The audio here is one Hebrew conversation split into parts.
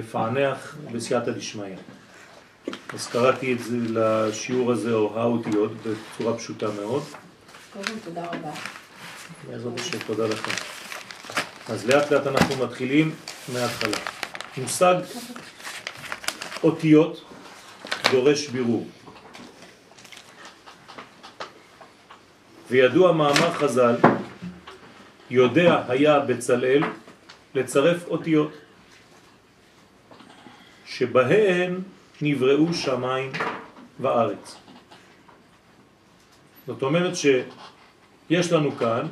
לפענח בסייעתא דשמיא. אז קראתי את זה לשיעור הזה, או האותיות, בצורה פשוטה מאוד. קודם תודה רבה. בעזרת השם, תודה לכם. אז לאט לאט אנחנו מתחילים מההתחלה. מושג אותיות דורש בירור. וידוע מאמר חז"ל, יודע היה בצלאל לצרף אותיות. שבהן נבראו שמיים וארץ. זאת אומרת שיש לנו כאן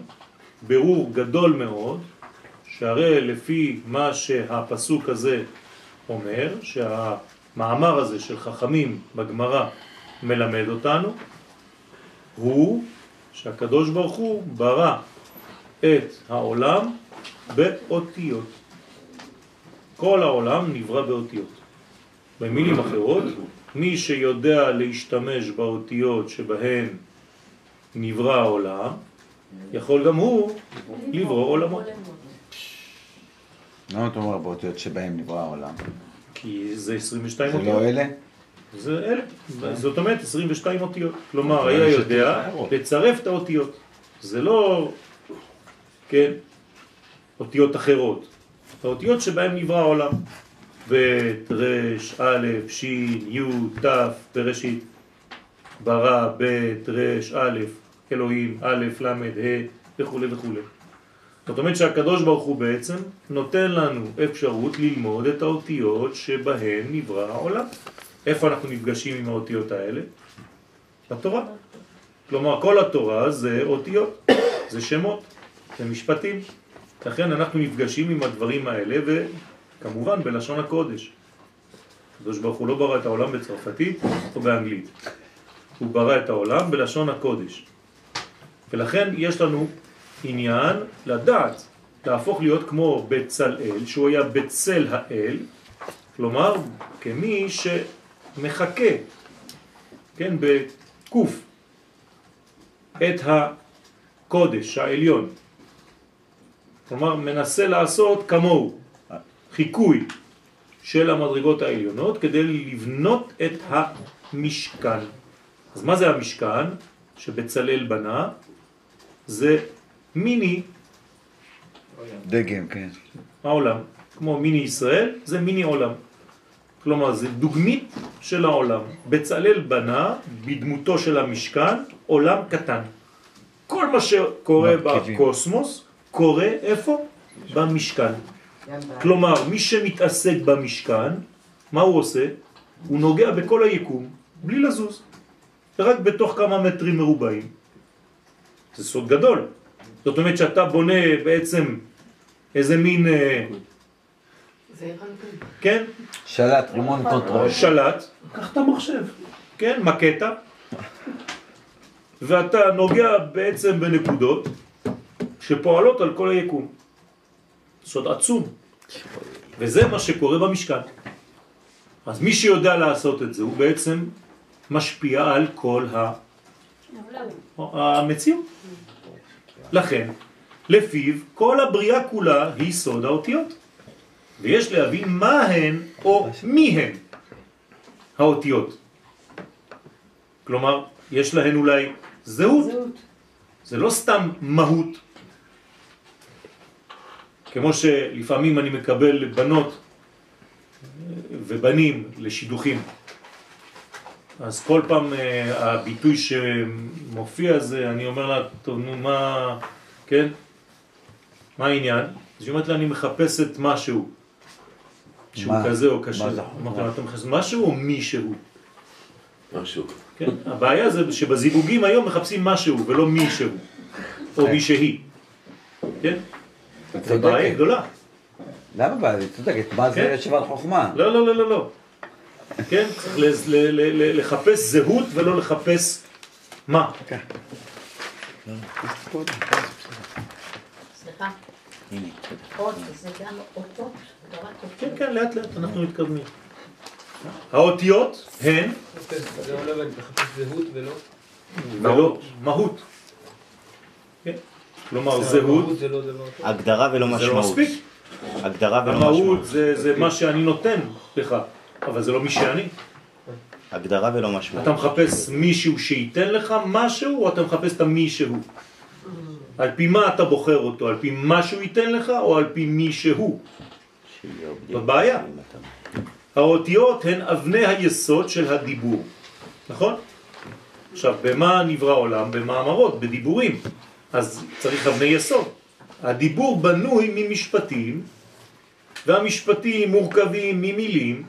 ברור גדול מאוד, שהרי לפי מה שהפסוק הזה אומר, שהמאמר הזה של חכמים בגמרא מלמד אותנו, הוא שהקדוש ברוך הוא ברא את העולם באותיות. כל העולם נברא באותיות. במילים אחרות, מי שיודע להשתמש באותיות שבהן נברא העולם, יכול גם הוא לברוא עולמות. למה אתה אומר באותיות שבהן נברא העולם? כי זה 22 זה אותיות. לא אלה? זה אלה. זאת אומרת 22 אותיות. כלומר, היה יודע לצרף את האותיות. זה לא, כן, אותיות אחרות. האותיות שבהן נברא העולם. ב', א', ש', י', ת', בראשית, ברא, ב', א', אלוהים, א', ל', ה', וכו' וכו'. זאת אומרת שהקדוש ברוך הוא בעצם נותן לנו אפשרות ללמוד את האותיות שבהן נברא העולם. איפה אנחנו נפגשים עם האותיות האלה? בתורה. כלומר, כל התורה זה אותיות, זה שמות, זה משפטים. לכן אנחנו נפגשים עם הדברים האלה וכמובן בלשון הקודש. הקדוש ברוך הוא לא ברא את העולם בצרפתית או באנגלית. הוא ברא את העולם בלשון הקודש. ולכן יש לנו עניין לדעת, להפוך להיות כמו בצלאל, שהוא היה בצל האל, כלומר כמי שמחכה, כן, בקוף, את הקודש העליון. כלומר, מנסה לעשות כמוהו, חיקוי של המדרגות העליונות כדי לבנות את המשכן. אז מה זה המשכן שבצלל בנה? זה מיני דגם, כן. העולם. כמו מיני ישראל, זה מיני עולם. כלומר, זה דוגמית של העולם. בצלל בנה, בדמותו של המשכן, עולם קטן. כל מה שקורה מרכיבים. בקוסמוס, קורה איפה? במשכן. כלומר, מי שמתעסק במשכן, מה הוא עושה? הוא נוגע בכל היקום, בלי לזוז. רק בתוך כמה מטרים מרובעים. זה סוד גדול. זאת אומרת שאתה בונה בעצם איזה מין, אה, זה. כן, שלט, remote control. שלט, קח את המחשב. כן, מקטה, ואתה נוגע בעצם בנקודות שפועלות על כל היקום. סוד עצום. וזה מה שקורה במשכן. אז מי שיודע לעשות את זה הוא בעצם משפיע על כל ה... המציאות. לכן, לפיו כל הבריאה כולה היא סוד האותיות. ויש להבין מה הן או מי הן האותיות. כלומר, יש להן אולי זהות, זהות. זה לא סתם מהות. כמו שלפעמים אני מקבל בנות ובנים לשידוכים. אז כל פעם אה, הביטוי שמופיע זה, אני אומר לה, טוב, נו, מה, כן? מה העניין? אז היא אומרת לה, אני מחפשת משהו. שהוא מה? כזה או קשה. מה זה? אמרתי לה, אתה מחפש משהו או מישהו? משהו. כן? הבעיה זה שבזיווגים היום מחפשים משהו ולא מישהו, או מישהי. כן? זה בעיה. גדולה. למה בעיה? היא צודקת. מה כן. זה ישיבת חוכמה? לא, לא, לא, לא, לא. כן? צריך לחפש זהות ולא לחפש מה. סליחה. עוד, זה גם אותות. רק אותות. כן, כן, לאט לאט אנחנו מתקדמים. האותיות הן זה לא הבנתי, מחפש זהות ולא... ולא מהות. כלומר זהות לא טוב. הגדרה ולא זה לא משמעות. מספיק. הגדרה ולא המהות משמעות. זה, זה מה שאני נותן לך, אבל זה לא מי שאני. הגדרה ולא משמעות. אתה מחפש מישהו שייתן לך משהו, או אתה מחפש את המישהו? על פי מה אתה בוחר אותו? על פי מה שהוא ייתן לך, או על פי מי שהוא? שיהיה בדיוק. זאת בעיה. אם אתה- האותיות הן אבני היסוד של הדיבור, נכון? עכשיו, במה נברא עולם? במאמרות, בדיבורים. אז צריך אבני יסוד. הדיבור בנוי ממשפטים, והמשפטים מורכבים ממילים,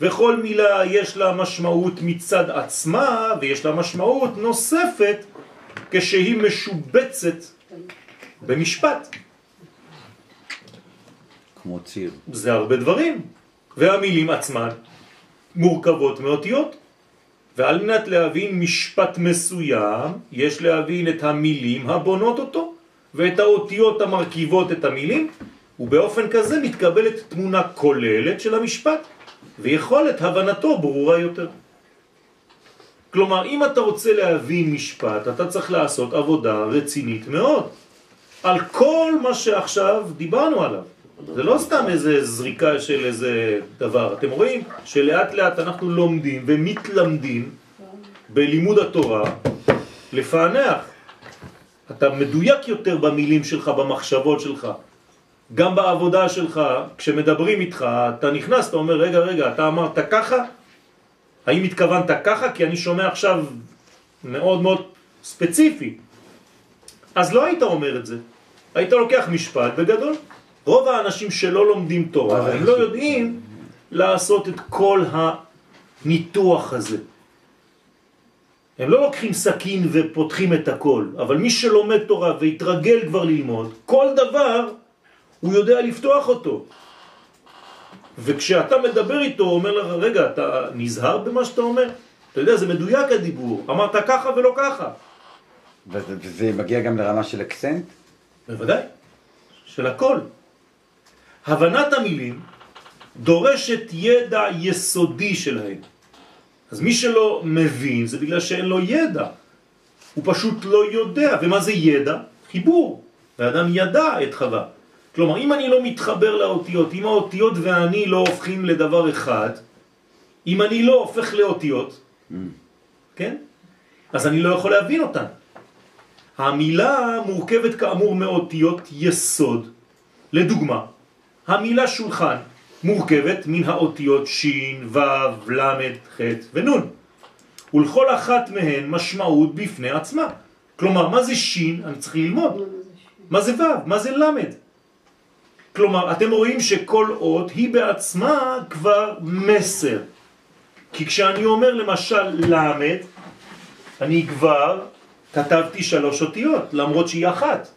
וכל מילה יש לה משמעות מצד עצמה, ויש לה משמעות נוספת כשהיא משובצת במשפט. כמו ציר. זה הרבה דברים, והמילים עצמן מורכבות מאותיות. ועל מנת להבין משפט מסוים, יש להבין את המילים הבונות אותו, ואת האותיות המרכיבות את המילים, ובאופן כזה מתקבלת תמונה כוללת של המשפט, ויכולת הבנתו ברורה יותר. כלומר, אם אתה רוצה להבין משפט, אתה צריך לעשות עבודה רצינית מאוד, על כל מה שעכשיו דיברנו עליו. זה לא סתם איזה זריקה של איזה דבר. אתם רואים שלאט לאט אנחנו לומדים ומתלמדים בלימוד התורה לפענח. אתה מדויק יותר במילים שלך, במחשבות שלך. גם בעבודה שלך, כשמדברים איתך, אתה נכנס, אתה אומר, רגע, רגע, אתה אמרת ככה? האם התכוונת ככה? כי אני שומע עכשיו מאוד מאוד ספציפי. אז לא היית אומר את זה. היית לוקח משפט בגדול. רוב האנשים שלא לומדים תורה, הם לא יודעים לעשות את כל הניתוח הזה. הם לא לוקחים סכין ופותחים את הכל, אבל מי שלומד תורה והתרגל כבר ללמוד, כל דבר הוא יודע לפתוח אותו. וכשאתה מדבר איתו, הוא אומר לך, רגע, אתה נזהר במה שאתה אומר? אתה יודע, זה מדויק הדיבור, אמרת ככה ולא ככה. וזה, מגיע גם לרמה של אקסנט? בוודאי, של הכל. הבנת המילים דורשת ידע יסודי שלהם. אז מי שלא מבין זה בגלל שאין לו ידע. הוא פשוט לא יודע. ומה זה ידע? חיבור. האדם ידע את חווה. כלומר, אם אני לא מתחבר לאותיות, אם האותיות ואני לא הופכים לדבר אחד, אם אני לא הופך לאותיות, כן? אז אני לא יכול להבין אותן. המילה מורכבת כאמור מאותיות יסוד. לדוגמה, המילה שולחן מורכבת מן האותיות שין, וו, למד, ח' ונון. ולכל אחת מהן משמעות בפני עצמה. כלומר, מה זה שין? אני צריך ללמוד. מה זה וו? מה זה למד? כלומר, אתם רואים שכל אות היא בעצמה כבר מסר. כי כשאני אומר למשל למד, אני כבר כתבתי שלוש אותיות, למרות שהיא אחת.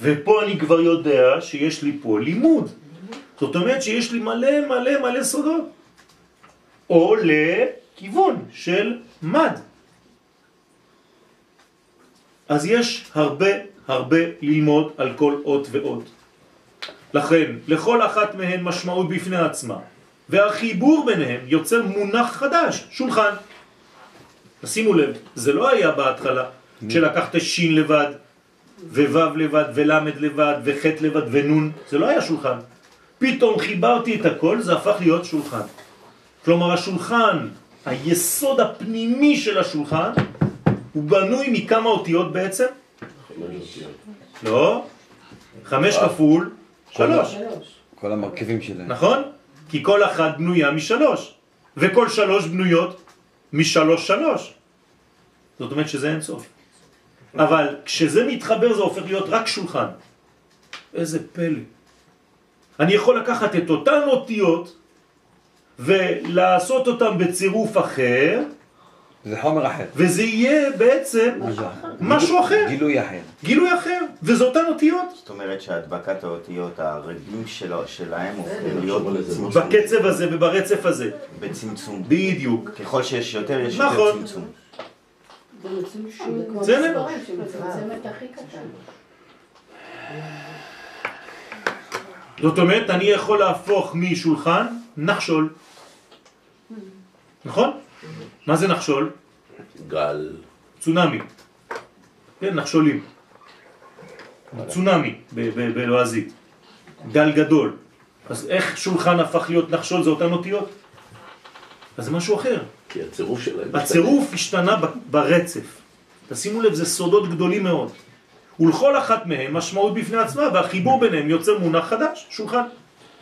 ופה אני כבר יודע שיש לי פה לימוד. זאת אומרת שיש לי מלא מלא מלא סודות. או לכיוון של מד. אז יש הרבה הרבה ללמוד על כל אות ואות. לכן, לכל אחת מהן משמעות בפני עצמה, והחיבור ביניהם יוצר מונח חדש, שולחן. שימו לב, זה לא היה בהתחלה, כשלקחת שין לבד, ווו לבד, ולמד לבד, וחט לבד, ונון, זה לא היה שולחן. פתאום חיברתי את הכל, זה הפך להיות שולחן. כלומר, השולחן, היסוד הפנימי של השולחן, הוא בנוי מכמה אותיות בעצם? לא, חמש כפול שלוש, כל המרכיבים שלהם. נכון? כי כל אחת בנויה משלוש, וכל שלוש בנויות משלוש שלוש. זאת אומרת שזה אין סוף. אבל כשזה מתחבר זה הופך להיות רק שולחן. איזה פלא. אני יכול לקחת את אותן אותיות ולעשות אותן בצירוף אחר, זה חומר אחר. וזה יהיה בעצם משהו אחר. גילוי אחר. גילוי אחר, וזה אותן אותיות. זאת אומרת שהדבקת האותיות, הרגלים שלהם הופכים להיות בצמצום. בקצב הזה וברצף הזה. בצמצום. בדיוק. ככל שיש יותר, יש נכון. יותר צמצום. בסדר? שמצמצמת הכי קטן. זאת אומרת, אני יכול להפוך משולחן נחשול. נכון? מה זה נחשול? גל. צונאמי. כן, נחשולים. צונאמי ב- ב- בלועזית. דל גדול. אז איך שולחן הפך להיות נחשול זה אותן אותיות? אז זה משהו אחר. כי הצירוף שלהם... הצירוף השתנה ברצף. תשימו לב, זה סודות גדולים מאוד. ולכל אחת מהן משמעות בפני עצמה, והחיבור ביניהם יוצר מונח חדש, שולחן.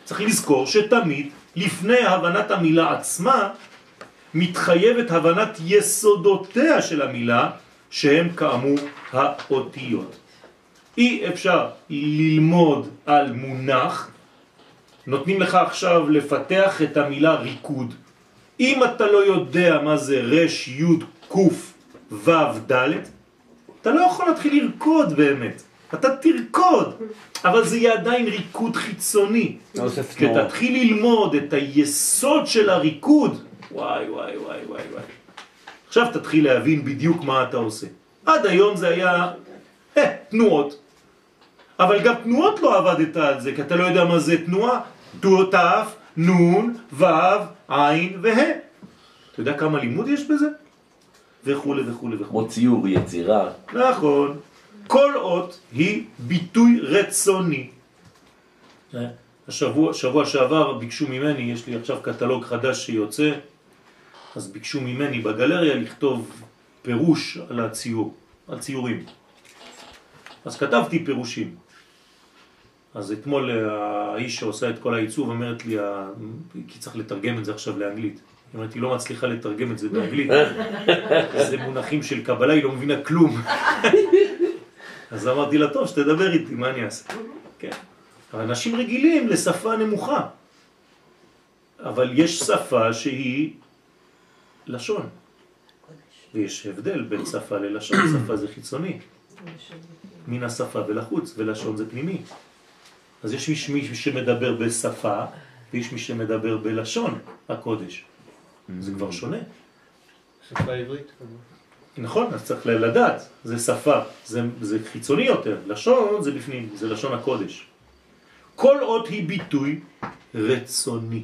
צריך לזכור שתמיד, לפני הבנת המילה עצמה, מתחייבת הבנת יסודותיה של המילה, שהם כאמור האותיות. אי אפשר ללמוד על מונח, נותנים לך עכשיו לפתח את המילה ריקוד. אם אתה לא יודע מה זה רש, י', ק', ו', ד', אתה לא יכול להתחיל לרקוד באמת. אתה תרקוד, אבל זה יהיה עדיין ריקוד חיצוני. תנועות. כשתתחיל ללמוד את היסוד של הריקוד, וואי וואי וואי וואי וואי. עכשיו תתחיל להבין בדיוק מה אתה עושה. עד היום זה היה אה, תנועות, אבל גם תנועות לא עבדת על זה, כי אתה לא יודע מה זה תנועה. תו- תף, נון, וו, עין וה'. אתה יודע כמה לימוד יש בזה? וכו' וכו' וכו'. כמו ציור, יצירה. נכון. כל אות היא ביטוי רצוני. השבוע, שבוע שעבר ביקשו ממני, יש לי עכשיו קטלוג חדש שיוצא, אז ביקשו ממני בגלריה לכתוב פירוש על הציור, על ציורים. אז כתבתי פירושים. אז אתמול אה, האיש שעושה את כל העיצוב אומרת לי, כי צריך לתרגם את זה עכשיו לאנגלית. היא אומרת, היא לא מצליחה לתרגם את זה באנגלית. זה מונחים של קבלה, היא לא מבינה כלום. אז אמרתי לה, טוב, שתדבר איתי, מה אני אעשה? כן. אנשים רגילים לשפה נמוכה. אבל יש שפה שהיא לשון. ויש הבדל בין שפה ללשון, שפה זה חיצוני. מן השפה ולחוץ, ולשון זה פנימי. אז יש מי- מי שמדבר בשפה, ויש מי שמדבר בלשון הקודש. זה כבר שונה. שפה עברית. נכון, אז צריך לדעת, זה שפה, זה, זה חיצוני יותר, לשון זה בפנים, זה לשון הקודש. כל אות היא ביטוי רצוני.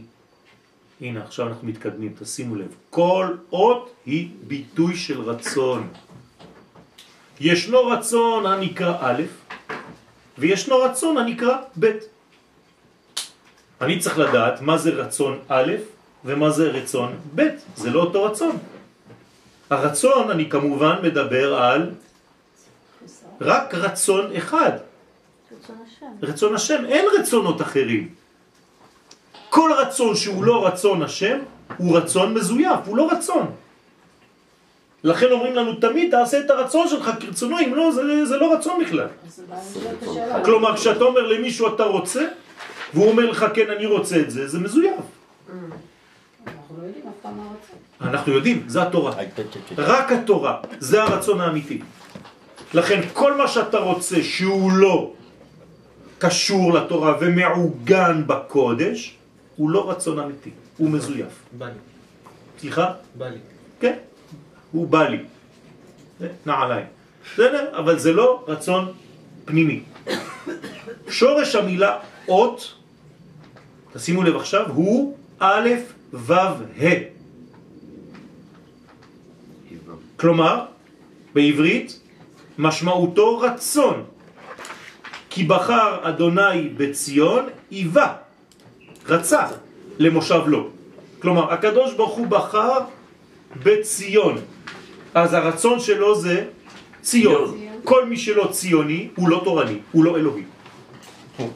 הנה, עכשיו אנחנו מתקדמים, תשימו לב. כל אות היא ביטוי של רצון. ישנו רצון הנקרא א', וישנו רצון הנקרא ב'. אני צריך לדעת מה זה רצון א' ומה זה רצון ב', זה לא אותו רצון. הרצון, אני כמובן מדבר על רק רצון אחד, רצון השם. רצון השם, אין רצונות אחרים. כל רצון שהוא לא רצון השם, הוא רצון מזויף, הוא לא רצון. לכן אומרים לנו תמיד תעשה את הרצון שלך כרצונו, אם לא, זה, זה לא רצון בכלל. זה. כלומר, כשאתה אומר למישהו אתה רוצה, והוא אומר לך כן אני רוצה את זה, זה מזויף. אנחנו לא יודעים אף פעם מה רוצה. אנחנו יודעים, זה התורה. רק התורה, זה הרצון האמיתי. לכן כל מה שאתה רוצה שהוא לא קשור לתורה ומעוגן בקודש, הוא לא רצון אמיתי, הוא מזויף. בא לי. סליחה? בא לי. כן, הוא בא לי. נעליים. בסדר? אבל זה לא רצון פנימי. שורש המילה אות, תשימו לב עכשיו, הוא א' ו' ה'. כלומר, בעברית, משמעותו רצון. כי בחר אדוני בציון, איבה, רצה, למושב לו. כלומר, הקדוש ברוך הוא בחר בציון. אז הרצון שלו זה ציון. כל מי שלא ציוני הוא לא תורני, הוא לא אלוהי.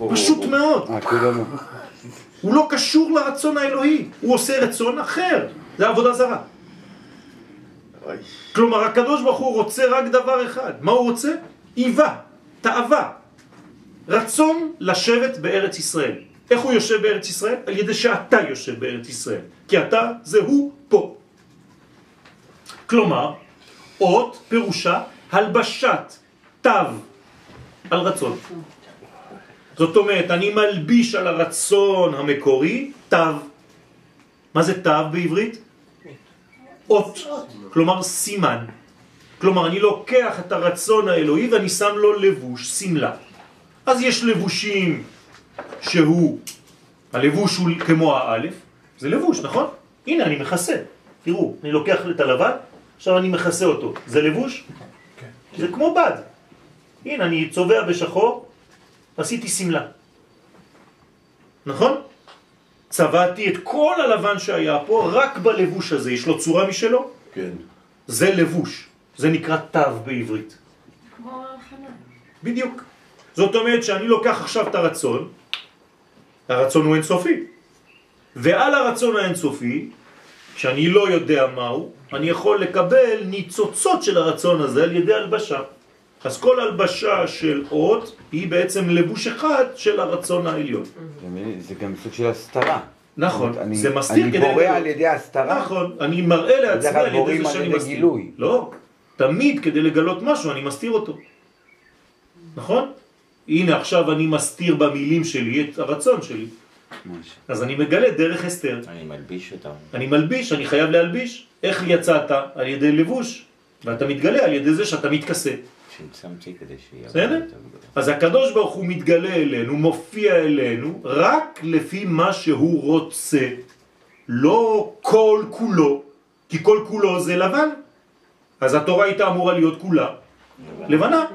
פשוט מאוד. אה, כולנו. הוא לא קשור לרצון האלוהי, הוא עושה רצון אחר, זה עבודה זרה. כלומר, הקדוש ברוך הוא רוצה רק דבר אחד. מה הוא רוצה? איבה, תאווה. רצון לשבת בארץ ישראל. איך הוא יושב בארץ ישראל? על ידי שאתה יושב בארץ ישראל. כי אתה זה הוא פה. כלומר, אות פירושה הלבשת תו על רצון. זאת אומרת, אני מלביש על הרצון המקורי תו. מה זה תו בעברית? אות. כלומר סימן. כלומר, אני לוקח את הרצון האלוהי ואני שם לו לבוש, סמלה. אז יש לבושים שהוא, הלבוש הוא כמו האלף, זה לבוש, נכון? הנה, אני מכסה. תראו, אני לוקח את הלבן, עכשיו אני מכסה אותו. זה לבוש? זה כמו בד. הנה, אני צובע בשחור, עשיתי סמלה. נכון? צבעתי את כל הלבן שהיה פה רק בלבוש הזה, יש לו צורה משלו? כן. זה לבוש, זה נקרא תו בעברית. כמו ההכנה. בדיוק. זאת אומרת שאני לוקח עכשיו את הרצון, הרצון הוא אינסופי, ועל הרצון האינסופי, כשאני לא יודע מהו, אני יכול לקבל ניצוצות של הרצון הזה על ידי הלבשה. אז כל הלבשה של אות היא בעצם לבוש אחד של הרצון העליון. זה- גם סוג של הסתרה. נכון, אני- זה מסתיר כדי אני בורא. על ידי הסתרה. נכון, אני מראה לעצמי על ידי זה שאני מסתיר. גילוי. לא, תמיד כדי לגלות משהו אני מסתיר אותו. נכון? הנה עכשיו אני מסתיר במילים שלי את הרצון שלי. ממש. אז אני מגלה דרך הסתר. אני מלביש אותם. אני מלביש, אני חייב להלביש. איך יצאת? על ידי לבוש. ואתה מתגלה על ידי זה שאתה מתכסה. צמצמתי כדי שיהיה... בסדר? אז הקדוש ברוך הוא מתגלה אלינו, מופיע אלינו, רק לפי מה שהוא רוצה. לא כל כולו, כי כל כולו זה לבן. אז התורה הייתה אמורה להיות כולה לבנה.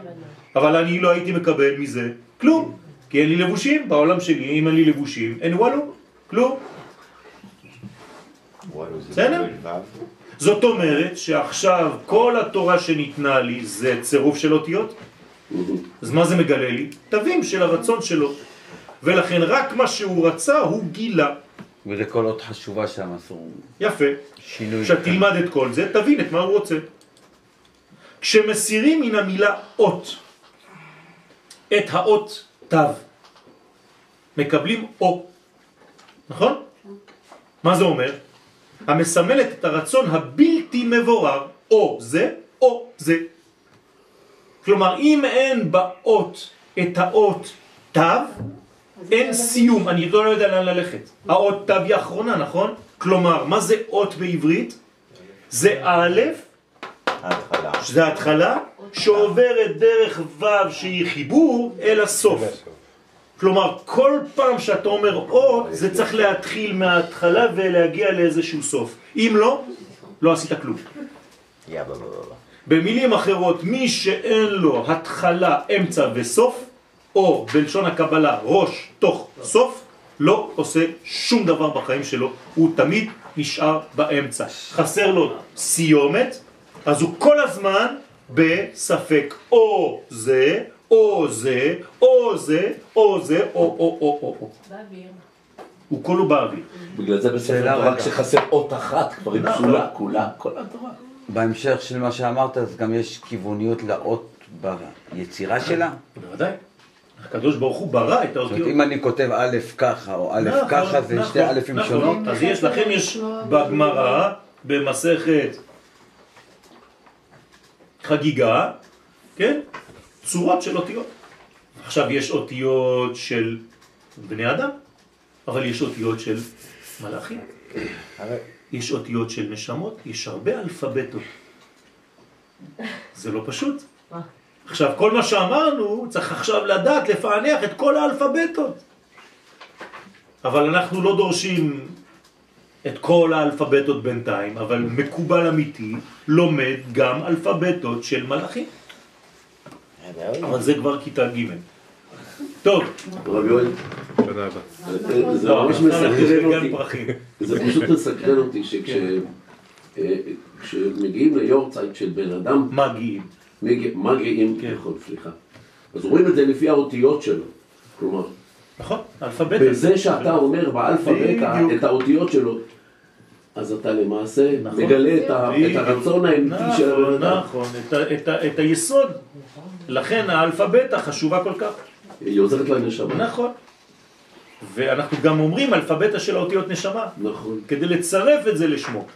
אבל אני לא הייתי מקבל מזה כלום. כי אין לי לבושים בעולם שלי, אם אין לי לבושים, אין וואלו, כלום. בסדר? ו'. זאת אומרת שעכשיו כל התורה שניתנה לי זה צירוף של אותיות. אז מה זה מגלה לי? תווים של הרצון שלו. ולכן רק מה שהוא רצה הוא גילה. וזה כל עוד חשובה שם, אסור יפה. שינוי. כשתלמד את כל זה, תבין את מה הוא רוצה. כשמסירים מן המילה אות, את האות תו, מקבלים או, נכון? מה זה אומר? המסמלת את הרצון הבלתי מבורר, או זה או זה. כלומר, אם אין באות את האות תו, אין סיום, אני לא יודע לאן ללכת. האות תו היא האחרונה, נכון? כלומר, מה זה אות בעברית? זה א'. שזה ההתחלה, שעוברת דרך ו' שהיא חיבור אל הסוף. כלומר, כל פעם שאתה אומר אות, זה צריך להתחיל מההתחלה ולהגיע לאיזשהו סוף. אם לא, לא עשית כלום. במילים אחרות, מי שאין לו התחלה, אמצע וסוף, או בלשון הקבלה ראש, תוך, סוף, לא עושה שום דבר בחיים שלו, הוא תמיד נשאר באמצע. חסר לו סיומת, אז הוא כל הזמן בספק או זה, או זה, או זה, או זה, או, או, או, או, או. באוויר. הוא כולו באוויר. בגלל זה תורה רגע. כשחסר אות אחת כבר היא. פסולה, כולה, כל התורה. בהמשך של מה שאמרת, אז גם יש כיווניות לאות ביצירה שלה? בוודאי. הקדוש ברוך הוא ברא את זאת אומרת, האותיות. אם אני כותב א' ככה או א' נכון, ככה, זה שתי א' נכון. שונות. אז יש לכם, יש בגמרא, במסכת חגיגה, כן? צורות של אותיות. עכשיו יש אותיות של בני אדם, אבל יש אותיות של מלאכים. יש אותיות של נשמות, יש הרבה אלפבטות. זה לא פשוט. עכשיו, כל מה שאמרנו, צריך עכשיו לדעת לפענח את כל האלפבטות. אבל אנחנו לא דורשים את כל האלפבטות בינתיים, אבל מקובל אמיתי לומד גם אלפבטות של מלאכים. אבל זה כבר כיתה ג'. טוב, רבי יואל, תודה רבה. זה לא, ממש מסקרן אותי. זה פשוט מסקרן אותי שכש... אה, ליורצייט של בן אדם, מגיעים. מגיע- מגיעים, כן. נכון, סליחה. אז רואים את זה לפי האותיות שלו. כלומר, נכון, אלפבט. בזה שאתה אומר באלפאבית בדיוק. את האותיות שלו, אז אתה למעשה נכון. מגלה את. הרצון האמיתי של הבן נכון, אדם. נכון, את היסוד. לכן האלפבטה חשובה כל כך. היא עוזרת לנשמה. נכון. ואנחנו גם אומרים אלפבטה של האותיות נשמה. נכון. כדי לצרף את זה לשמו.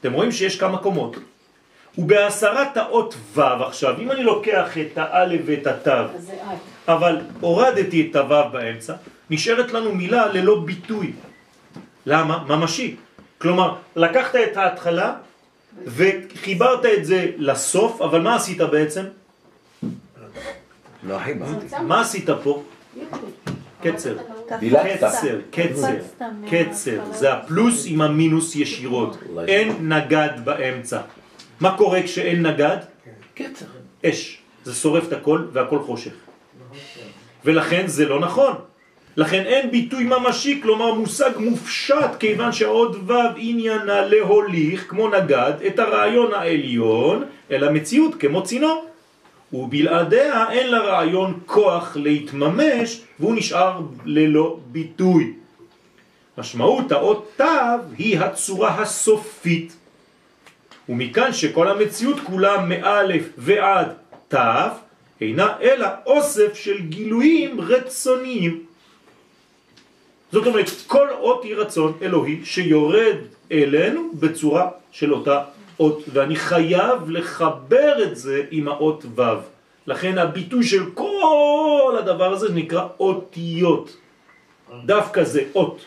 אתם רואים שיש כמה קומות. ובהסרת האות ו' עכשיו, אם אני לוקח את האלף ואת התו. אבל הורדתי את הו' באמצע, נשארת לנו מילה ללא ביטוי. למה? ממשי. כלומר, לקחת את ההתחלה וחיברת את זה לסוף, אבל מה עשית בעצם? לא חיברתי. מה עשית פה? קצר. קצר, קצר, קצר, זה הפלוס עם המינוס ישירות, אין נגד באמצע. מה קורה כשאין נגד? קצר. אש, זה שורף את הכל והכל חושך. ולכן זה לא נכון. לכן אין ביטוי ממשי, כלומר מושג מופשט, כיוון שהעוד ו' עניינה להוליך, כמו נגד, את הרעיון העליון אל המציאות כמו צינור. ובלעדיה אין לרעיון כוח להתממש, והוא נשאר ללא ביטוי. משמעות האות תו היא הצורה הסופית. ומכאן שכל המציאות כולה מאלף ועד תו, אינה אלא אוסף של גילויים רצוניים. זאת אומרת, כל אות היא רצון אלוהי שיורד אלינו בצורה של אותה אות, ואני חייב לחבר את זה עם האות ו'. לכן הביטוי של כל הדבר הזה נקרא אותיות. דווקא זה אות.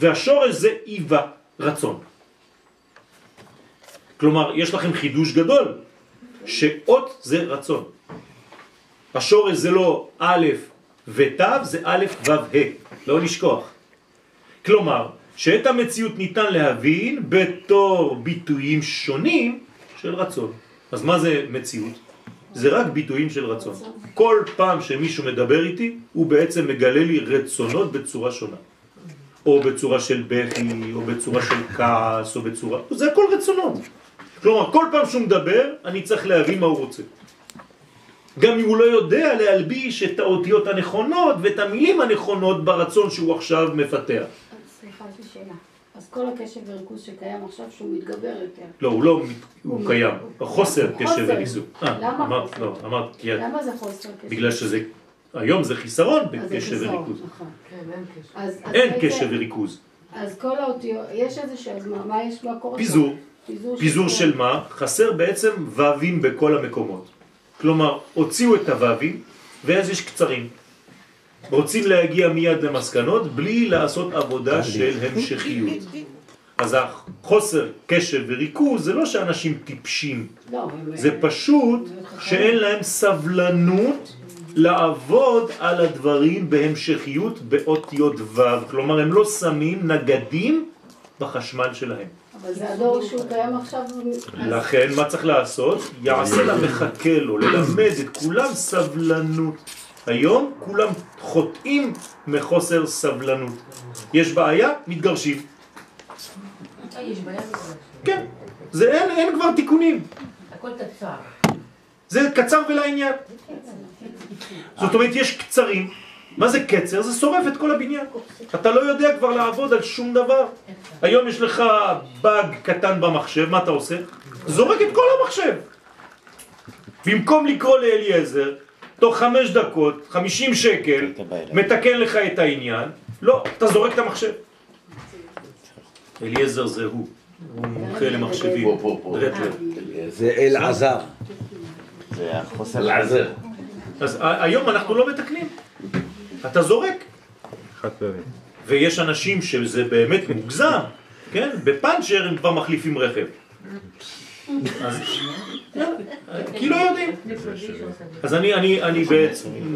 והשורש זה איבה, רצון. כלומר, יש לכם חידוש גדול, שאות זה רצון. השורש זה לא א' ות', זה א' ו' ה', לא לשכוח. כלומר, שאת המציאות ניתן להבין בתור ביטויים שונים של רצון. אז מה זה מציאות? זה רק ביטויים של רצון. כל פעם שמישהו מדבר איתי, הוא בעצם מגלה לי רצונות בצורה שונה. או בצורה של בכי, או בצורה של כעס, או בצורה... זה הכל רצונות. כלומר, כל פעם שהוא מדבר, אני צריך להבין מה הוא רוצה. גם אם הוא לא יודע להלביש את האותיות הנכונות ואת המילים הנכונות ברצון שהוא עכשיו מפתח. אז כל הקשב וריכוז שקיים עכשיו, שהוא מתגבר יותר. לא, הוא לא, הוא קיים. חוסר. קשב וריכוז. אה, למה אמרת? לא, אמרת, כי למה זה חוסר קשב? בגלל שזה, היום זה חיסרון אז זה בקשב חיסרון, וריכוז. נכון. כן, אין קשב וריכוז. אז כל האותיות, יש איזה ש... אז מה יש? שם? פיזור. פיזור של מה? חסר בעצם ו"ים בכל המקומות. כלומר, הוציאו את הו"ים, ואז יש קצרים. רוצים להגיע מיד למסקנות בלי לעשות עבודה של המשכיות. אז החוסר קשב וריכוז זה לא שאנשים טיפשים, לא, זה פשוט שאין להם סבלנות לעבוד על הדברים בהמשכיות באותיות ו', כלומר הם לא שמים נגדים בחשמל שלהם. אבל זה הדור שהוא קיים עכשיו. לכן מה צריך לעשות? יעשה לה מחכה לו, ללמד את כולם סבלנות. היום כולם חוטאים מחוסר סבלנות. יש בעיה? מתגרשים. יש בעיה בכל כן. זה אין, אין כבר תיקונים. הכל קצר. זה קצר ולעניין. זאת אומרת, יש קצרים. מה זה קצר? זה שורף את כל הבניין. אתה לא יודע כבר לעבוד על שום דבר. היום יש לך באג קטן במחשב, מה אתה עושה? זורק את כל המחשב. במקום לקרוא לאליעזר, תוך חמש דקות, חמישים שקל, מתקן לך את העניין, לא, אתה זורק את המחשב. אליעזר זה הוא, הוא מומחה למחשבים. פה, פה, פה. זה אלעזר. זה החוסר... לעזר. אז היום אנחנו לא מתקנים, אתה זורק. ויש אנשים שזה באמת מוגזם, כן? בפאנצ'ר הם כבר מחליפים רכב. אז, כי לא יודעים. אז אני, אני, אני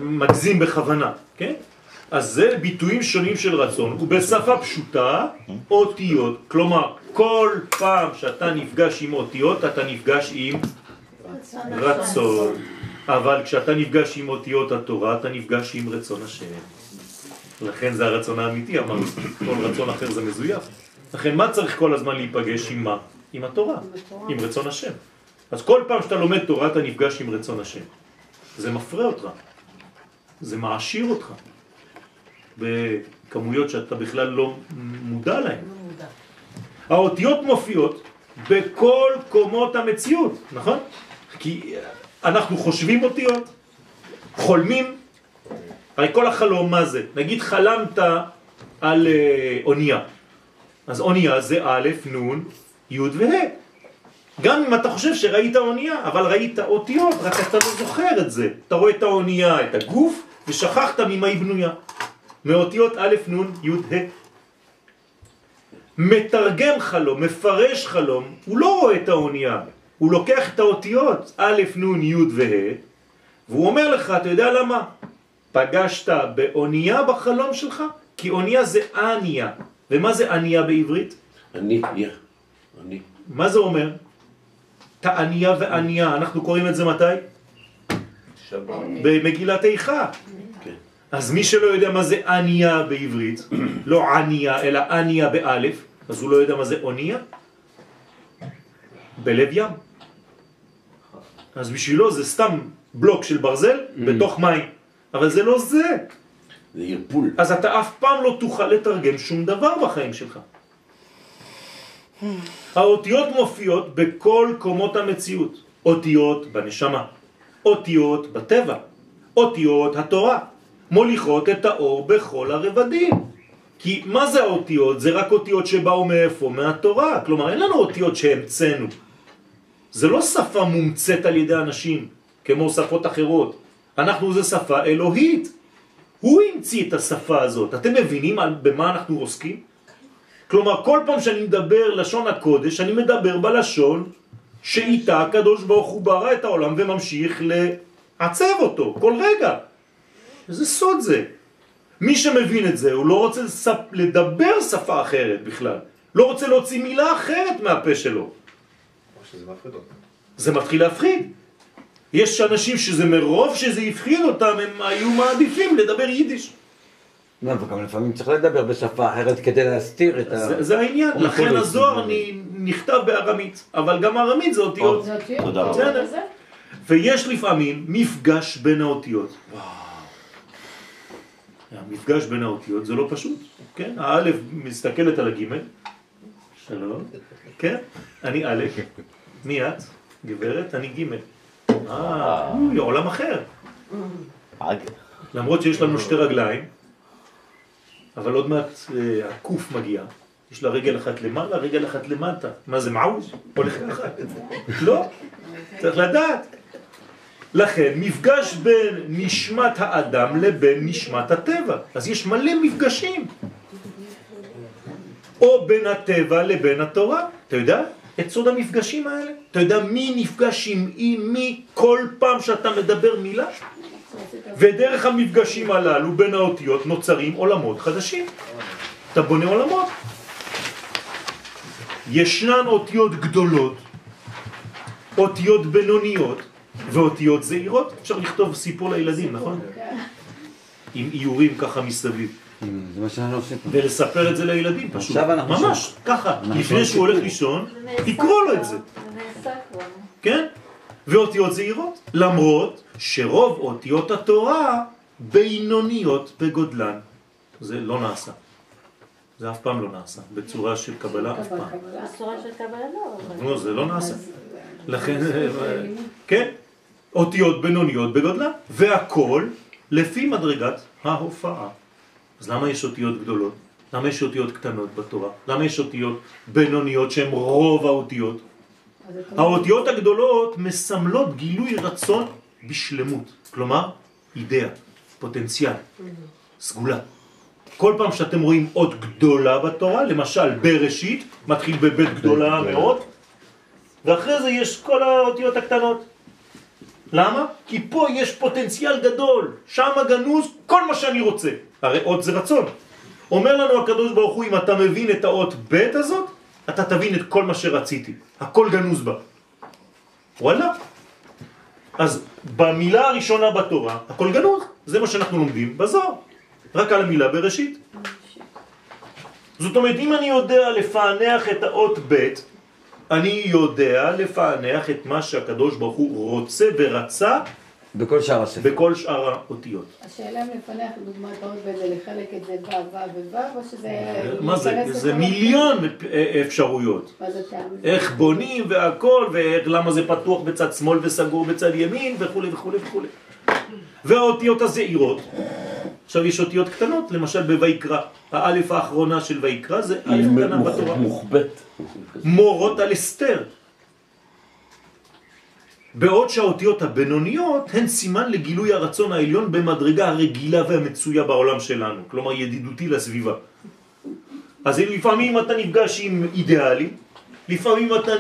מגזים בכוונה, כן? אז זה ביטויים שונים של רצון, ובשפה פשוטה, אותיות. כלומר, כל פעם שאתה נפגש עם אותיות, אתה נפגש עם רצון. אבל כשאתה נפגש עם אותיות התורה, אתה נפגש עם רצון השם. לכן זה הרצון האמיתי, אמרנו, כל רצון אחר זה מזויף. לכן מה צריך כל הזמן להיפגש עם מה? עם התורה, עם רצון השם. אז כל פעם שאתה לומד תורה אתה נפגש עם רצון השם. זה מפרה אותך, זה מעשיר אותך, בכמויות שאתה בכלל לא מודע להן. האותיות מופיעות בכל קומות המציאות, נכון? כי אנחנו חושבים אותיות, חולמים, הרי כל החלום מה זה? נגיד חלמת על אה, אונייה, אז אונייה זה א', נ', י' וה'. גם אם אתה חושב שראית אונייה, אבל ראית אותיות, רק אתה לא זוכר את זה. אתה רואה את האונייה, את הגוף, ושכחת ממה היא בנויה. מאותיות א', נ', י', ה'. מתרגם חלום, מפרש חלום, הוא לא רואה את האונייה, הוא לוקח את האותיות א', נ', י' וה', והוא אומר לך, אתה יודע למה? פגשת באונייה בחלום שלך? כי אונייה זה אניה. ומה זה אניה בעברית? אני. אני. מה זה אומר? תעניה ועניה, אנחנו קוראים את זה מתי? במגילת איכה. כן. אז מי שלא יודע מה זה ענייה בעברית, לא ענייה, אלא ענייה באלף, אז הוא לא יודע מה זה אוניה? בלב ים. אז בשבילו זה סתם בלוק של ברזל בתוך מים, אבל זה לא זה. זה ערפול. אז אתה אף פעם לא תוכל לתרגם שום דבר בחיים שלך. האותיות מופיעות בכל קומות המציאות. אותיות בנשמה, אותיות בטבע, אותיות התורה, מוליכות את האור בכל הרבדים. כי מה זה האותיות? זה רק אותיות שבאו מאיפה? מהתורה. כלומר, אין לנו אותיות שהמצאנו. זה לא שפה מומצאת על ידי אנשים, כמו שפות אחרות. אנחנו זה שפה אלוהית. הוא המציא את השפה הזאת. אתם מבינים על, במה אנחנו עוסקים? כלומר, כל פעם שאני מדבר לשון הקודש, אני מדבר בלשון שאיתה הקדוש ברוך הוא ברא את העולם וממשיך לעצב אותו כל רגע. איזה סוד זה. מי שמבין את זה, הוא לא רוצה לספ... לדבר שפה אחרת בכלל. לא רוצה להוציא מילה אחרת מהפה שלו. זה מתחיל להפחיד. יש אנשים שזה מרוב שזה הפחיד אותם, הם היו מעדיפים לדבר יידיש. לא, וגם לפעמים צריך לדבר בשפה אחרת כדי להסתיר את ה... זה, זה העניין, לכן הזוהר נכתב בארמית, אבל גם ארמית זה אותיות. תודה רבה. ויש לפעמים מפגש בין האותיות. המפגש בין האותיות זה לא פשוט, כן? האלף מסתכלת על הגימל, שלום, כן? אני א', מי את? גברת, אני ג'. אה, אוי, עולם אחר. למרות שיש לנו שתי רגליים, אבל עוד מעט אה, הקוף מגיע. יש לה רגל אחת למעלה, רגל אחת למטה. מה זה מעוז? הולך ככה? לא, צריך לדעת. לכן, מפגש בין נשמת האדם לבין נשמת הטבע. אז יש מלא מפגשים. או בין הטבע לבין התורה. אתה יודע את סוד המפגשים האלה? אתה יודע מי נפגש עם, מי כל פעם שאתה מדבר מילה? ודרך המפגשים הללו בין האותיות נוצרים עולמות חדשים. אתה בונה עולמות. ישנן אותיות גדולות, אותיות בינוניות ואותיות זעירות. אפשר לכתוב סיפור לילדים, נכון? עם איורים ככה מסביב. זה מה שאנחנו עושים פה. ולספר את זה לילדים פשוט. עכשיו אנחנו ממש, ככה. לפני שהוא הולך לישון, תקרוא לו את זה. זה נעשה כבר. כן? ואותיות זעירות, למרות שרוב אותיות התורה בינוניות בגודלן. זה לא נעשה. זה אף פעם לא נעשה, בצורה של קבלה אף פעם. קבלה. הצורה של קבלה לא. לא, זה לא נעשה. לכן, כן, אותיות בינוניות בגודלן, והכל לפי מדרגת ההופעה. אז למה יש אותיות גדולות? למה יש אותיות קטנות בתורה? למה יש אותיות בינוניות שהן רוב האותיות? האותיות הגדולות מסמלות גילוי רצון בשלמות, כלומר אידאה, פוטנציאל, סגולה. כל פעם שאתם רואים אות גדולה בתורה, למשל בראשית, מתחיל בבית גדולה מאוד, ואחרי זה יש כל האותיות הקטנות. למה? כי פה יש פוטנציאל גדול, שם גנוז כל מה שאני רוצה. הרי אות זה רצון. אומר לנו הקדוש ברוך הוא, אם אתה מבין את האות ב' הזאת, אתה תבין את כל מה שרציתי. הכל גנוז בה. וואלה. אז במילה הראשונה בתורה, הכל גנוז. זה מה שאנחנו לומדים בזוהר. רק על המילה בראשית. זאת אומרת, אם אני יודע לפענח את האות ב', אני יודע לפענח את מה שהקדוש ברוך הוא רוצה ורצה בכל שאר הספר. בכל שאר האותיות. השאלה אם לפניך דוגמת עוד בזה לחלק את זה ו' ו' וו' או שזה... מה זה? זה מיליון אפשרויות. הפרטים? מה זה טעם? איך בונים והכל, ולמה זה פתוח בצד שמאל וסגור בצד ימין וכו' וכו' וכו'. והאותיות הזעירות, עכשיו יש אותיות קטנות, למשל בויקרא, האלף האחרונה של ויקרא זה א' קטנה בתורה. מוחבט. מורות על אסתר. בעוד שהאותיות הבינוניות הן סימן לגילוי הרצון העליון במדרגה הרגילה והמצויה בעולם שלנו, כלומר ידידותי לסביבה. אז לפעמים אתה נפגש עם אידיאלים, לפעמים אתה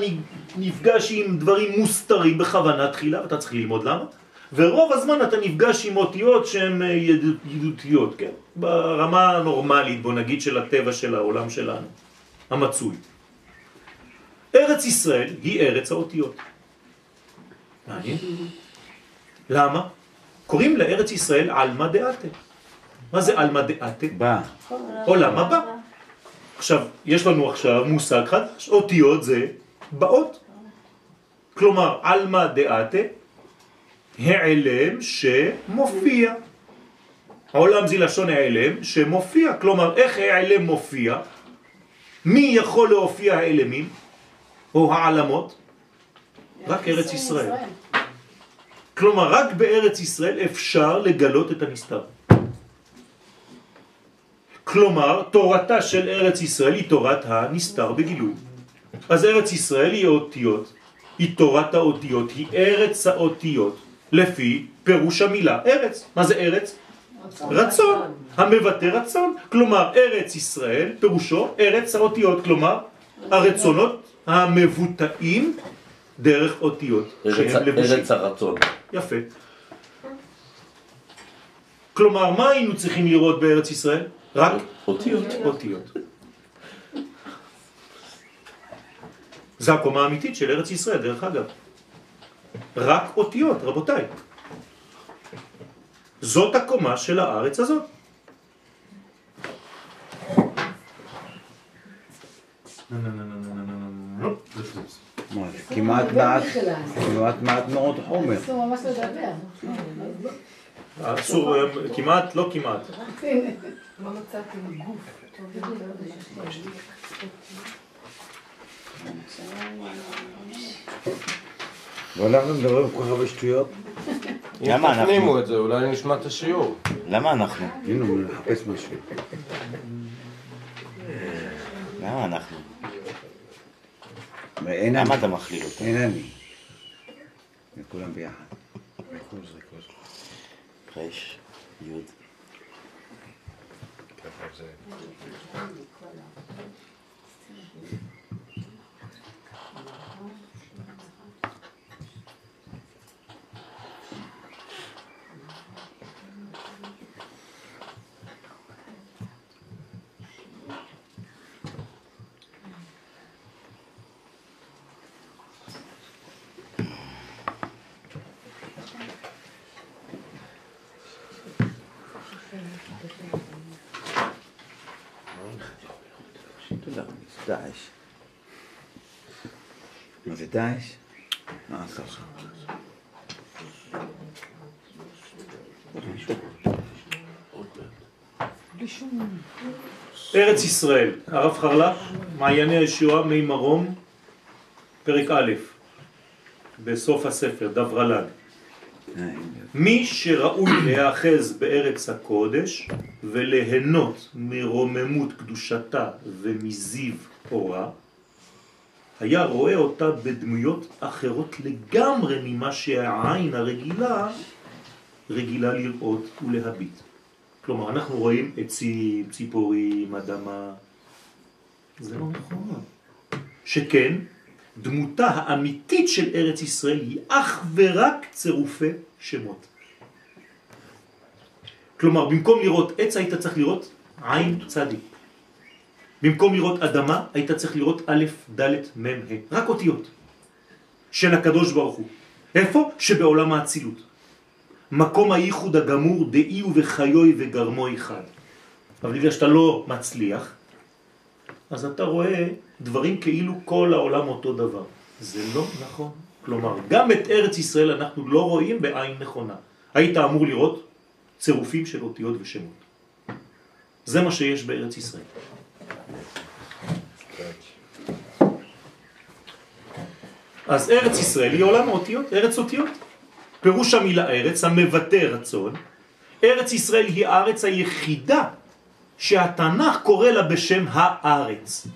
נפגש עם דברים מוסתרים בכוונה תחילה, ואתה צריך ללמוד למה, ורוב הזמן אתה נפגש עם אותיות שהן אה, ידיד- ידידותיות, כן? ברמה הנורמלית, בוא נגיד, של הטבע של העולם שלנו, המצוי. ארץ ישראל היא ארץ האותיות. מעניין. למה? קוראים לארץ ישראל עלמא דעתה. מה זה עלמא דעתה? בא. עולם הבא. עכשיו, יש לנו עכשיו מושג חדש, אותיות זה באות. כלומר, עלמא דעתה, העלם שמופיע. העולם זה לשון העלם שמופיע. כלומר, איך העלם מופיע? מי יכול להופיע העלמים או העלמות? רק ארץ ישראל. כלומר, רק בארץ ישראל אפשר לגלות את הנסתר. כלומר, תורתה של ארץ ישראל היא תורת הנסתר בגילוי. אז ארץ ישראל היא אותיות, היא תורת האותיות, היא ארץ האותיות, לפי פירוש המילה ארץ. מה זה ארץ? רצון, המבטא רצון. כלומר, ארץ ישראל, פירושו ארץ האותיות, כלומר, הרצונות המבוטאים דרך אותיות, שהם לבושים. ארץ הרצון. יפה. כלומר, מה היינו צריכים לראות בארץ ישראל? רק אותיות. אותיות. זו הקומה האמיתית של ארץ ישראל, דרך אגב. רק אותיות, רבותיי. זאת הקומה של הארץ הזאת. כמעט מעט, כמעט מעט מאוד חומר. אסור ממש לדבר. אסור, אה, כמעט, לא כמעט. לא מצאתי גוף. ואנחנו מדברים כל כך הרבה שטויות. למה אם אנחנו? תפנימו את זה, אולי נשמע את השיעור. למה אנחנו? הנה, הוא מחפש משהו. למה אנחנו? ואין למה אני. אתה מכליל אותנו? אין אני. זה כולם ביחד. רש, יוד. תודה. זה דאעש. מה זה דאעש? מה? ארץ ישראל, הרב חרל"פ, מעייני הישועה, מי מרום, פרק א', בסוף הספר, דברל"ג. מי שראוי להיאחז בארץ הקודש וליהנות מרוממות קדושתה ומזיו אורה, היה רואה אותה בדמויות אחרות לגמרי ממה שהעין הרגילה רגילה לראות ולהביט. כלומר, אנחנו רואים עצים, ציפורים, אדמה. זה לא נכון. שכן, דמותה האמיתית של ארץ ישראל היא אך ורק צירופי שמות. כלומר, במקום לראות עץ היית צריך לראות עין צדיק. במקום לראות אדמה היית צריך לראות א', ד', מ', ה'. רק אותיות של הקדוש ברוך הוא. איפה? שבעולם האצילות. מקום הייחוד הגמור דאי ובחיוי וגרמו אחד. אבל בגלל שאתה לא מצליח, אז אתה רואה דברים כאילו כל העולם אותו דבר. זה לא נכון. כלומר, גם את ארץ ישראל אנחנו לא רואים בעין נכונה. היית אמור לראות צירופים של אותיות ושמות. זה מה שיש בארץ ישראל. אז ארץ ישראל היא עולם האותיות, ארץ אותיות. פירוש המילה ארץ, המבטא רצון. ארץ ישראל היא הארץ היחידה שהתנ"ך קורא לה בשם הארץ.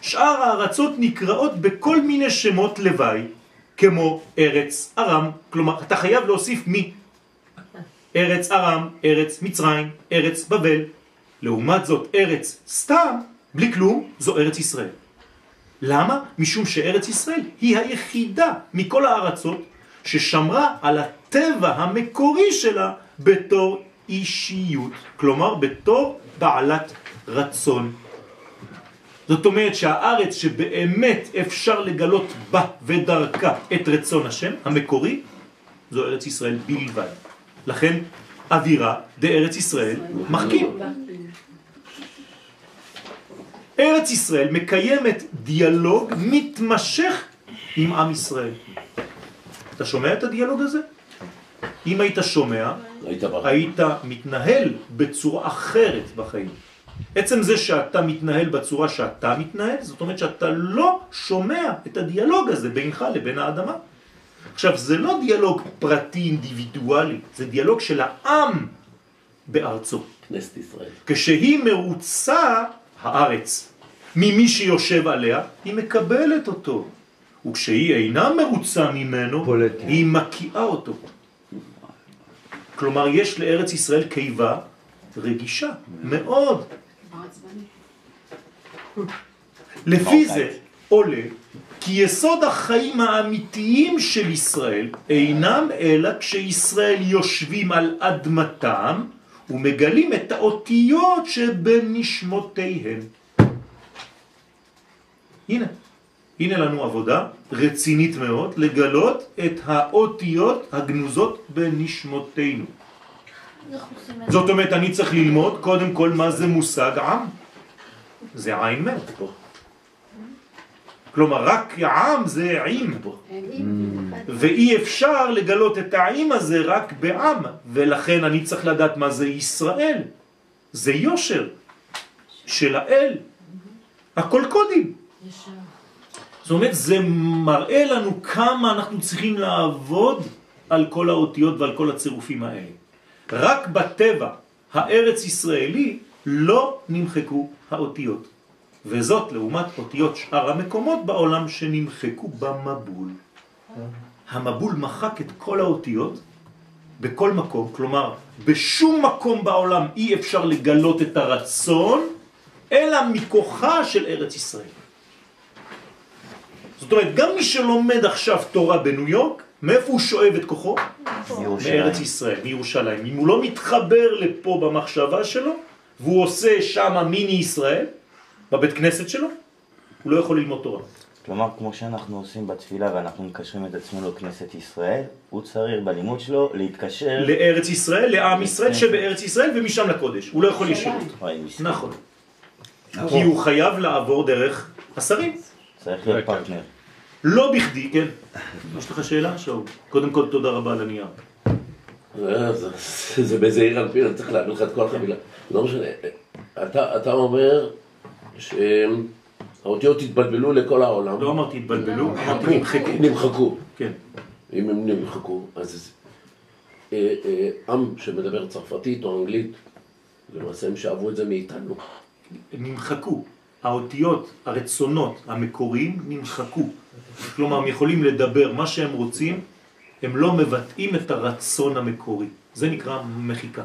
שאר הארצות נקראות בכל מיני שמות לוואי, כמו ארץ ארם, כלומר אתה חייב להוסיף מי. ארץ ארם, ארץ מצרים, ארץ בבל. לעומת זאת ארץ סתם, בלי כלום, זו ארץ ישראל. למה? משום שארץ ישראל היא היחידה מכל הארצות ששמרה על הטבע המקורי שלה בתור אישיות, כלומר בתור בעלת רצון. זאת אומרת שהארץ שבאמת אפשר לגלות בה ודרכה את רצון השם המקורי, זו ארץ ישראל בלבד. לכן אווירה דארץ ישראל מחכים. ארץ ישראל מקיימת דיאלוג מתמשך עם עם ישראל. אתה שומע את הדיאלוג הזה? אם היית שומע, היית מתנהל בצורה אחרת בחיים. עצם זה שאתה מתנהל בצורה שאתה מתנהל, זאת אומרת שאתה לא שומע את הדיאלוג הזה בינך לבין האדמה. עכשיו, זה לא דיאלוג פרטי אינדיבידואלי, זה דיאלוג של העם בארצו. כנסת ישראל. כשהיא מרוצה, הארץ, ממי שיושב עליה, היא מקבלת אותו. וכשהיא אינה מרוצה ממנו, פולטת. היא מקיאה אותו. כלומר, יש לארץ ישראל קיבה רגישה מאוד. לפי זה עולה כי יסוד החיים האמיתיים של ישראל אינם אלא כשישראל יושבים על אדמתם ומגלים את האותיות שבנשמותיהם. הנה, הנה לנו עבודה רצינית מאוד לגלות את האותיות הגנוזות בנשמותינו. איך עושים את זה? זאת אומרת, אני צריך ללמוד קודם כל מה זה מושג עם. זה עין מת. כלומר, רק עם זה עם. עם, ואי אפשר לגלות את העם הזה רק בעם, ולכן אני צריך לדעת מה זה ישראל. זה יושר של האל. הכל קודים. זאת אומרת, זה מראה לנו כמה אנחנו צריכים לעבוד על כל האותיות ועל כל הצירופים האלה. רק בטבע הארץ ישראלי לא נמחקו האותיות, וזאת לעומת אותיות שאר המקומות בעולם שנמחקו במבול. המבול מחק את כל האותיות בכל מקום, כלומר בשום מקום בעולם אי אפשר לגלות את הרצון אלא מכוחה של ארץ ישראל. זאת אומרת, גם מי שלומד עכשיו תורה בניו יורק, מאיפה הוא שואב את כוחו? מארץ ישראל, מירושלים. אם הוא לא מתחבר לפה במחשבה שלו, והוא עושה שם מיני ישראל, בבית כנסת שלו, הוא לא יכול ללמוד תורה. כלומר, כמו שאנחנו עושים בתפילה ואנחנו מקשרים את עצמנו לכנסת ישראל, הוא צריך בלימוד שלו להתקשר... לארץ ישראל, לעם ישראל שבארץ ישראל ומשם לקודש. הוא לא יכול לשאול. מסכן. נכון. כי הוא חייב לעבור דרך השרים. צריך להיות פרטנר. לא בכדי, כן. יש לך שאלה, שאול? קודם כל, תודה רבה על הנייר. אה, זה- זה באיזה עיר על פי, אני צריך להביא לך את כל החבילה. לא משנה. אתה אתה אומר שהאותיות התבלבלו לכל העולם. לא אמרתי התבלבלו, אמרתי נמחקו. נמחקו. כן. אם הם נמחקו, אז אה, אה, עם שמדבר צרפתית או אנגלית, למעשה הם שאבו את זה מאיתנו. נמחקו. האותיות, הרצונות המקוריים נמחקו. כלומר, הם יכולים לדבר מה שהם רוצים, הם לא מבטאים את הרצון המקורי. זה נקרא מחיקה.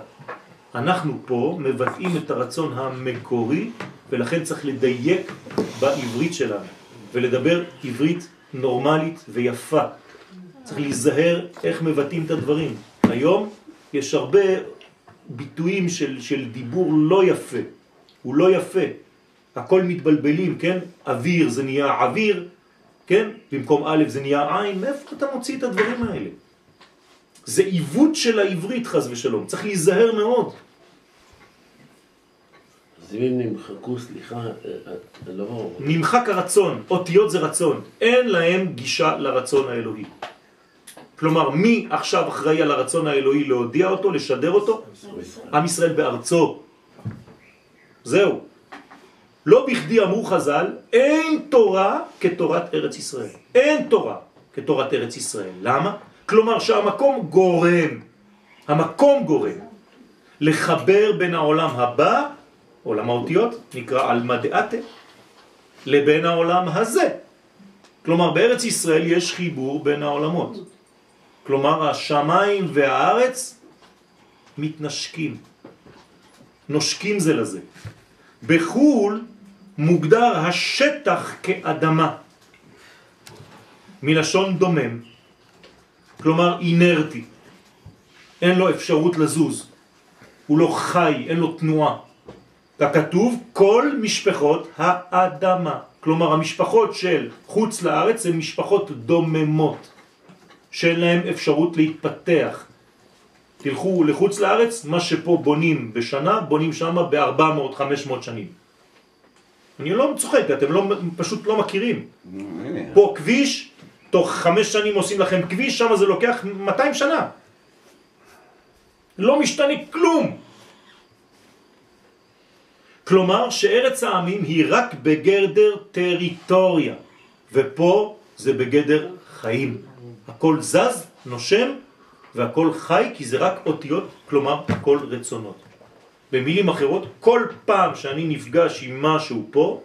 אנחנו פה מבטאים את הרצון המקורי, ולכן צריך לדייק בעברית שלנו, ולדבר עברית נורמלית ויפה. צריך להיזהר איך מבטאים את הדברים. היום יש הרבה ביטויים של, של דיבור לא יפה. הוא לא יפה. הכל מתבלבלים, כן? אוויר זה נהיה אוויר, כן? במקום א' זה נהיה עין. מאיפה אתה מוציא את הדברים האלה? זה עיוות של העברית חז ושלום. צריך להיזהר מאוד. אז אם נמחקו, סליחה, אה, אה, לא... נמחק הרצון, אותיות זה רצון, אין להם גישה לרצון האלוהי. כלומר, מי עכשיו אחראי על הרצון האלוהי להודיע אותו, לשדר אותו? עם ישראל בארצו. זהו. לא בכדי אמרו חז"ל, אין תורה כתורת ארץ ישראל. אין תורה כתורת ארץ ישראל. למה? כלומר שהמקום גורם, המקום גורם, לחבר בין העולם הבא, עולם האותיות, נקרא אלמא דעתה, לבין העולם הזה. כלומר, בארץ ישראל יש חיבור בין העולמות. כלומר, השמיים והארץ מתנשקים, נושקים זה לזה. בחו"ל מוגדר השטח כאדמה, מלשון דומם, כלומר אינרטי, אין לו אפשרות לזוז, הוא לא חי, אין לו תנועה. ככתוב כל משפחות האדמה, כלומר המשפחות של חוץ לארץ הן משפחות דוממות, שאין להן אפשרות להתפתח. תלכו לחוץ לארץ, מה שפה בונים בשנה, בונים שם ב-400-500 שנים. אני לא צוחק, אתם לא, פשוט לא מכירים. פה כביש, תוך חמש שנים עושים לכם כביש, שם זה לוקח 200 שנה. לא משתנה כלום. כלומר שארץ העמים היא רק בגדר טריטוריה, ופה זה בגדר חיים. הכל זז, נושם, והכל חי, כי זה רק אותיות, כלומר הכל רצונות. במילים אחרות, כל פעם שאני נפגש עם משהו פה,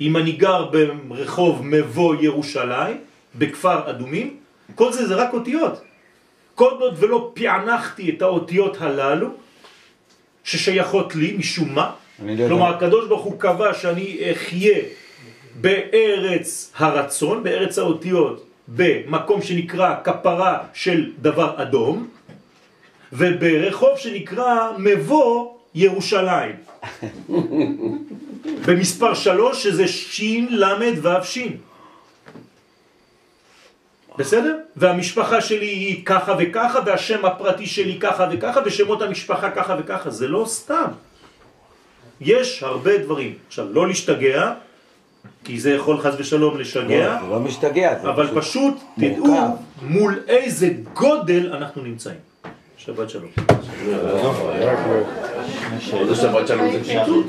אם אני גר ברחוב מבוא ירושלים, בכפר אדומים, כל זה זה רק אותיות. כל עוד ולא פענחתי את האותיות הללו, ששייכות לי משום מה, לא. כלומר הקדוש ברוך הוא קבע שאני אחיה בארץ הרצון, בארץ האותיות, במקום שנקרא כפרה של דבר אדום, וברחוב שנקרא מבוא ירושלים. במספר שלוש שזה שין למד ואף שין. בסדר? והמשפחה שלי היא ככה וככה, והשם הפרטי שלי ככה וככה, ושמות המשפחה ככה וככה. זה לא סתם. יש הרבה דברים. עכשיו, לא להשתגע, כי זה יכול חז ושלום לשגע, לא, לא משתגע, אבל פשוט תדעו מורכב. מול איזה גודל אנחנו נמצאים. שבת שלום. עוד